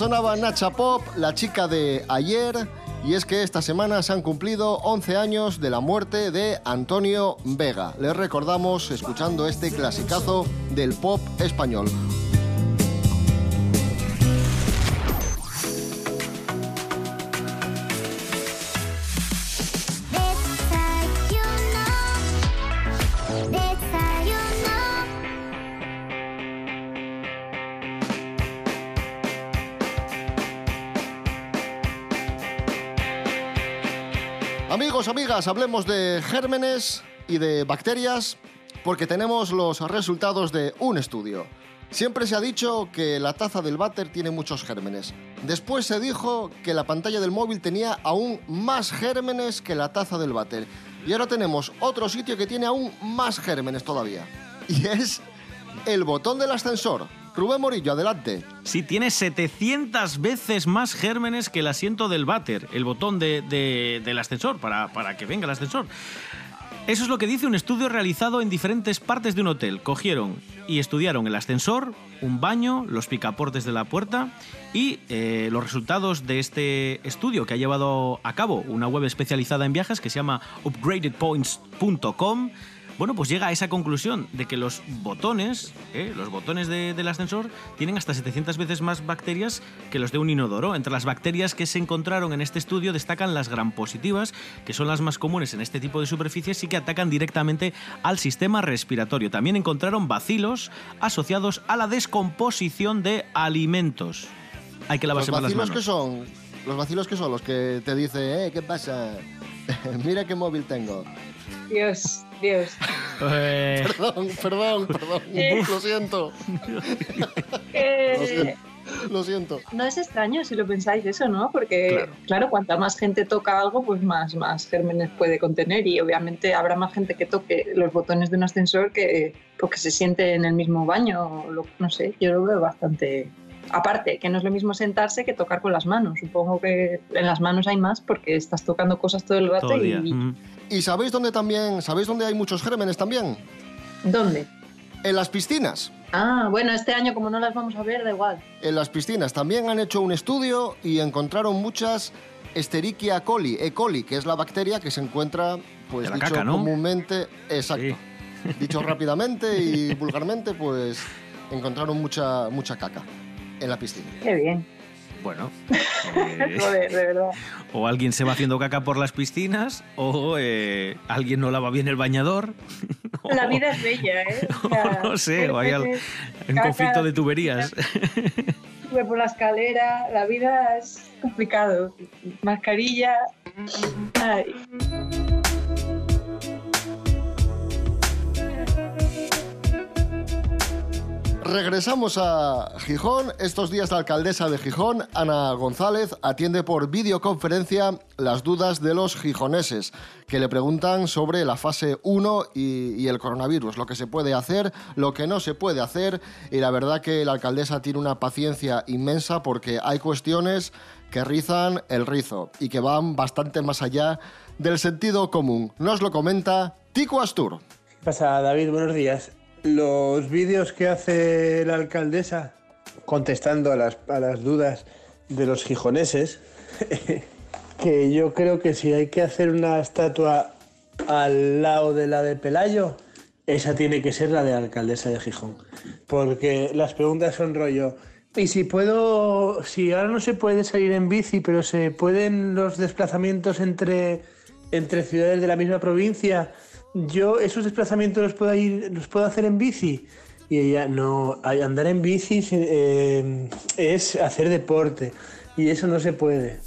Sonaba Nacha Pop, la chica de ayer. Y es que esta semana se han cumplido 11 años de la muerte de Antonio Vega. Les recordamos escuchando este clasicazo del pop español. Hablemos de gérmenes y de bacterias porque tenemos los resultados de un estudio. Siempre se ha dicho que la taza del váter tiene muchos gérmenes. Después se dijo que la pantalla del móvil tenía aún más gérmenes que la taza del váter. Y ahora tenemos otro sitio que tiene aún más gérmenes todavía. Y es el botón del ascensor. Rubén Morillo, adelante.
Sí, tiene 700 veces más gérmenes que el asiento del váter, el botón de- de- del ascensor, para, para que venga el ascensor. Eso es lo que dice un estudio realizado en diferentes partes de un hotel. Cogieron y estudiaron el ascensor, un baño, los picaportes de la puerta y eh, los resultados de este estudio que ha llevado a cabo una web especializada en viajes que se llama upgradedpoints.com. Bueno, pues llega a esa conclusión de que los botones, eh, los botones de- del ascensor, tienen hasta 700 veces más bacterias que los de un inodoro. Entre las bacterias que se encontraron en este estudio destacan las grampositivas, que son las más comunes en este tipo de superficies y que atacan directamente al sistema respiratorio. También encontraron bacilos asociados a la descomposición de alimentos. Hay que lavarse las manos.
que son, los vacilos que son los que te dice, eh, ¿qué pasa? [laughs] Mira qué móvil tengo.
Dios, Dios.
Eh,
Perdón, perdón, perdón. [laughs]
Eh.
Lo siento.
Eh,
Lo siento. Lo siento.
No es extraño si lo pensáis eso, ¿no? Porque, claro. cuanta más gente toca algo, pues más, más gérmenes puede contener y obviamente habrá más gente que toque los botones de un ascensor que, pues, que se siente en el mismo baño. no sé, yo lo veo bastante... Aparte, que no es lo mismo sentarse que tocar con las manos. Supongo que en las manos hay más porque estás tocando cosas todo el rato
Todo el día.
y...
¿Y sabéis dónde también, sabéis dónde hay muchos gérmenes también?
¿Dónde?
En las piscinas.
Ah, bueno, este año como no las vamos a ver, da igual.
En las piscinas también han hecho un estudio y encontraron muchas Escherichia coli, E. coli, que es la bacteria que se encuentra, pues dicho
caca, ¿no?
comúnmente, exacto. Dicho [laughs] rápidamente y vulgarmente, pues encontraron mucha mucha caca en la piscina.
Qué bien.
Bueno. [laughs] eh,
Joder, de verdad.
o alguien se va haciendo caca por las piscinas, o eh, alguien no lava bien el bañador. [laughs]
La vida es bella, ¿eh? [laughs] O sea,
no sé, o hay un conflicto de tuberías.
Sube por la escalera, la vida es complicado. Mascarilla. Ay.
Regresamos a Gijón. Estos días la alcaldesa de Gijón, Ana González, atiende por videoconferencia las dudas de los gijoneses, que le preguntan sobre la fase 1 y, y el coronavirus, lo que se puede hacer, lo que no se puede hacer. Y la verdad que la alcaldesa tiene una paciencia inmensa porque hay cuestiones que rizan el rizo y que van bastante más allá del sentido común. Nos lo comenta Tico Astur.
¿Qué pasa, David? Buenos días. Los vídeos que hace la alcaldesa contestando a las, a las dudas de los gijoneses, [laughs] que yo creo que si hay que hacer una estatua al lado de la de Pelayo, esa tiene que ser la de la alcaldesa de Gijón. Porque las preguntas son rollo. Y si puedo, si ahora no se puede salir en bici, pero se pueden los desplazamientos entre, entre ciudades de la misma provincia, yo esos desplazamientos los puedo ir, los puedo hacer en bici. Y ella, no, andar en bici eh, es hacer deporte y eso no se puede.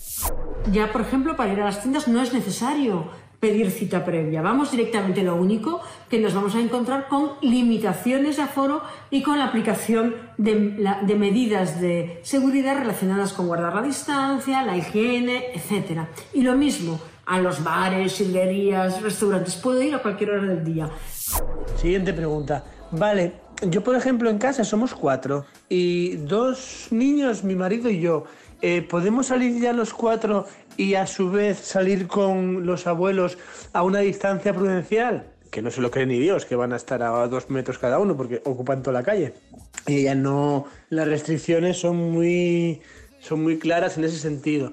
Ya, por ejemplo, para ir a las tiendas no es necesario pedir cita previa. Vamos directamente, lo único que nos vamos a encontrar con limitaciones de aforo y con la aplicación de, la- de medidas de seguridad relacionadas con guardar la distancia, la higiene, etc. Y lo mismo a los bares, hidrerías, restaurantes. Puedo ir a cualquier hora del día.
Siguiente pregunta. Vale, yo por ejemplo en casa somos cuatro y dos niños, mi marido y yo. Eh, ¿Podemos salir ya los cuatro y a su vez salir con los abuelos a una distancia prudencial? Que no se lo cree ni Dios, que van a estar a dos metros cada uno porque ocupan toda la calle. Y ya no, las restricciones son muy, son muy claras en ese sentido.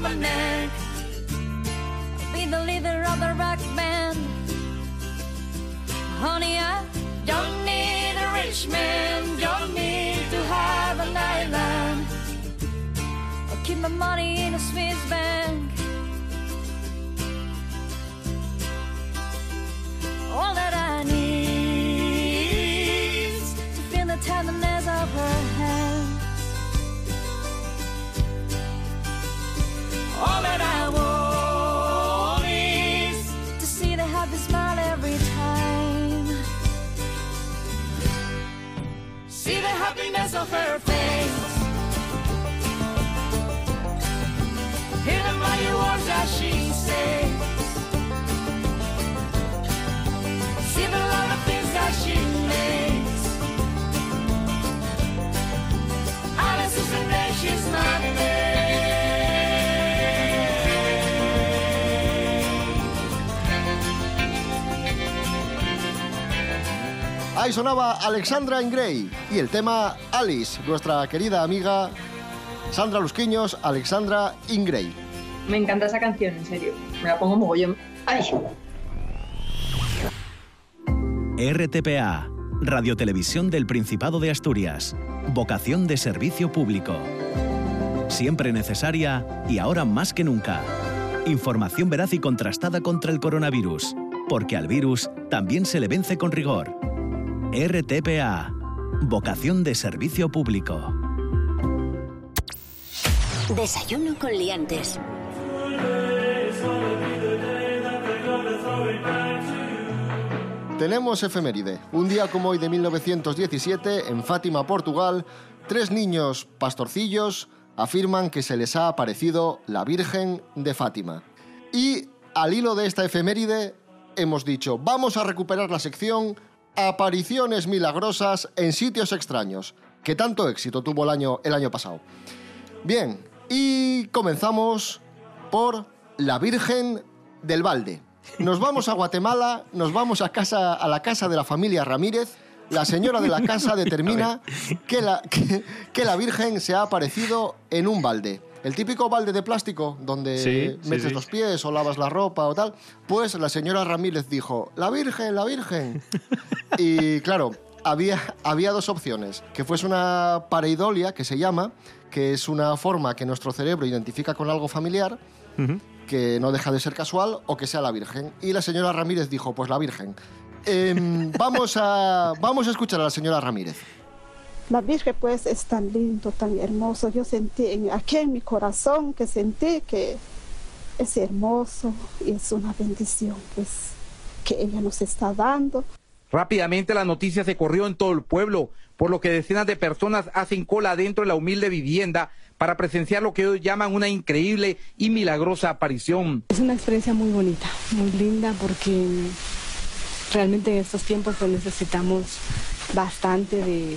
my neck be the leader of the rock band. Honey, I don't need a rich man, don't need to have an island. I'll keep my money in a Swiss bank. Happiness of her face. Hear the mighty words that she says. See the lot of things that she makes. Alice is the name, she's not there.
Ahí sonaba Alexandra Ingray y el tema Alice, nuestra querida amiga Sandra Lusquiños, Alexandra Ingray.
Me encanta esa canción, en serio. Me la pongo mogollón. ¡Ay!
RTPA, Radio Televisión del Principado de Asturias. Vocación de servicio público. Siempre necesaria y ahora más que nunca. Información veraz y contrastada contra el coronavirus, porque al virus también se le vence con rigor. RTPA, Vocación de servicio público.
Desayuno con liantes.
Tenemos efeméride. Un día como hoy de 1917, en Fátima, Portugal, tres niños pastorcillos afirman que se les ha aparecido la Virgen de Fátima. Y al hilo de esta efeméride hemos dicho, vamos a recuperar la sección Apariciones milagrosas en sitios extraños, que tanto éxito tuvo el año, el año pasado. Bien, y comenzamos por la Virgen del Balde. Nos vamos a Guatemala, nos vamos a, casa, a la casa de la familia Ramírez. La señora de la casa [laughs] determina que la, que, que la Virgen se ha aparecido en un balde. El típico balde de plástico donde
Sí,
metes
sí.
los pies o lavas la ropa o tal. Pues la señora Ramírez dijo, la Virgen, la Virgen. [laughs] Y claro, había, había dos opciones. Que fuese una pareidolia, que se llama, que es una forma que nuestro cerebro identifica con algo familiar, que no deja de ser casual, o que sea la Virgen. Y la señora Ramírez dijo, pues la Virgen. Em, vamos, a, vamos a escuchar a la señora Ramírez.
La Virgen pues es tan lindo, tan hermoso. Yo sentí en, aquí en mi corazón que sentí que es hermoso y es una bendición pues que ella nos está dando.
Rápidamente la noticia se corrió en todo el pueblo, por lo que decenas de personas hacen cola dentro de la humilde vivienda para presenciar lo que ellos llaman una increíble y milagrosa aparición.
Es una experiencia muy bonita, muy linda, porque realmente en estos tiempos pues, necesitamos bastante de,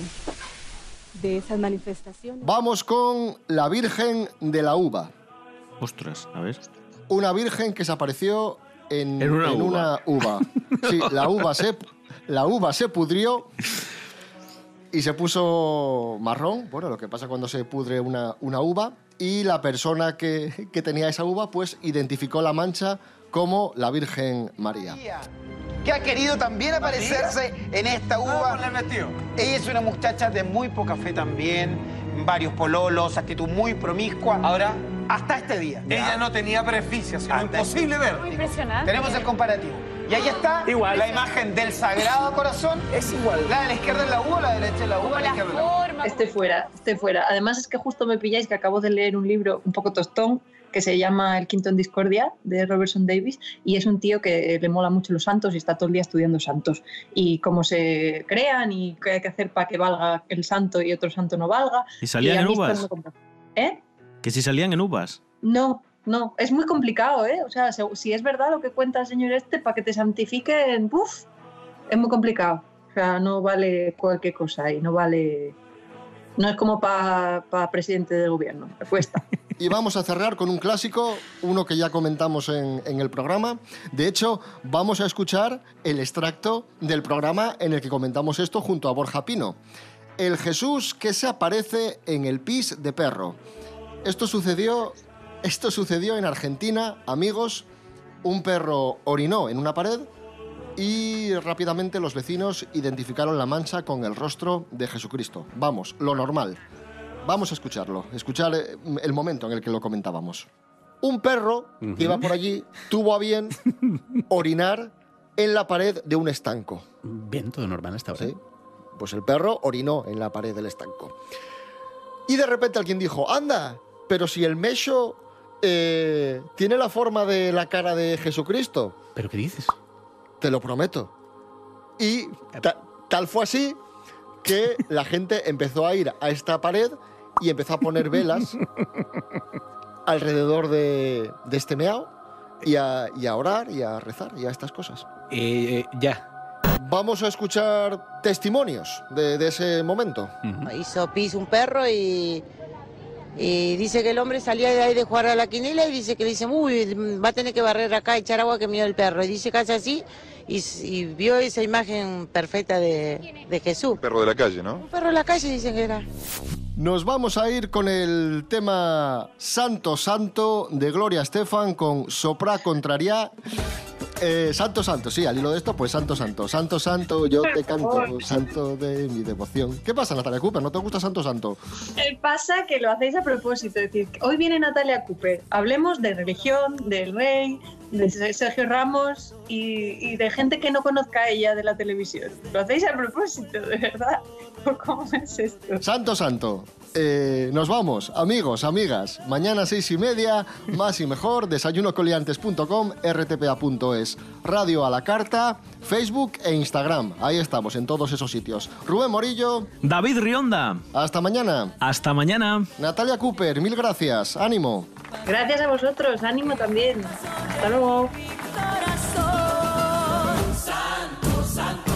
de esas manifestaciones.
Vamos con la Virgen de la Uva.
Ostras, a ver.
Una virgen que se apareció en,
En una
en
uva.
una uva. Sí, la uva se, la uva se pudrió y se puso marrón. Bueno, lo que pasa cuando se pudre una, una uva. Y la persona que, que tenía esa uva, pues identificó la mancha como la Virgen María.
Que ha querido también aparecerse en esta uva. Ella es una muchacha de muy poca fe también, varios pololos, actitud muy promiscua. Ahora, hasta este día.
Ella no tenía preficia, sino imposible ver.
Impresionante. Tenemos el comparativo. Y ahí está
Igual.
la imagen del Sagrado Corazón. Es igual. La de la izquierda es la uva, la de la derecha es la uva. la izquierda es la uva.
Este fuera, este fuera. Además es que justo me pilláis que acabo de leer un libro un poco tostón que se llama El Quinto en Discordia de Robertson Davis y es un tío que le mola mucho los santos y está todo el día estudiando santos y cómo se crean y qué hay que hacer para que valga el santo y otro santo no valga.
¿Y salían
a
en uvas?
¿Eh?
Que si salían en uvas.
No, no, es muy complicado, ¿eh? O sea, se- si es verdad lo que cuenta el señor este, para que te santifiquen, ¡buf! Es muy complicado. O sea, no vale cualquier cosa y no vale... No es como para presidente del gobierno, cuesta. [laughs]
Y vamos a cerrar con un clásico, uno que ya comentamos en, en el programa. De hecho, vamos a escuchar el extracto del programa en el que comentamos esto junto a Borja Pino. El Jesús que se aparece en el pis de perro. Esto sucedió, esto sucedió en Argentina, amigos. Un perro orinó en una pared y rápidamente los vecinos identificaron la mancha con el rostro de Jesucristo. Vamos, lo normal. Vamos a escucharlo, escuchar eh, el momento en el que lo comentábamos. Un perro que iba por allí tuvo a bien orinar en la pared de un estanco.
Bien, todo normal hasta ahora.
Sí. Pues el perro orinó en la pared del estanco. Y de repente alguien dijo, anda, pero si el mecho eh, tiene la forma de la cara de Jesucristo.
¿Pero qué dices?
Te lo prometo. Y ta- tal fue así que la gente empezó a ir a esta pared y empezó a poner velas [laughs] alrededor de, de este meao y a, y a orar y a rezar y a estas cosas.
Eh, ya.
Vamos a escuchar testimonios de, de ese momento.
Hizo pis un perro y, y dice que el hombre salía de ahí de jugar a la quinela y dice que le dice, uy, va a tener que barrer acá, echar agua que miró el perro. Y dice casi así y, vio esa imagen perfecta de, de Jesús.
Perro de la calle, ¿no?
Un perro en la calle dicen que era.
Nos vamos a ir con el tema Santo Santo de Gloria Estefan con Sopra Contraria. Eh, santo Santo, sí, al hilo de esto, pues Santo Santo. Santo Santo, yo te canto, santo de mi devoción. ¿Qué pasa, Natalia Cooper? ¿No te gusta Santo Santo?
Eh, Pasa que lo hacéis a propósito, es decir, hoy viene Natalia Cooper, hablemos de religión, del rey, de Sergio Ramos y, y de gente que no conozca a ella de la televisión. Lo hacéis a propósito, de verdad. ¿Cómo es esto?
Santo Santo. Eh, nos vamos, amigos, amigas. Mañana seis y media, más y mejor, desayunocoliantes.com, rtpa.es, radio a la carta, Facebook e Instagram. Ahí estamos, en todos esos sitios. Rubén Morillo.
David Rionda.
Hasta mañana.
Hasta mañana.
Natalia Cooper, mil gracias. Ánimo.
Gracias a vosotros, ánimo también. Hasta luego.
Santo, santo,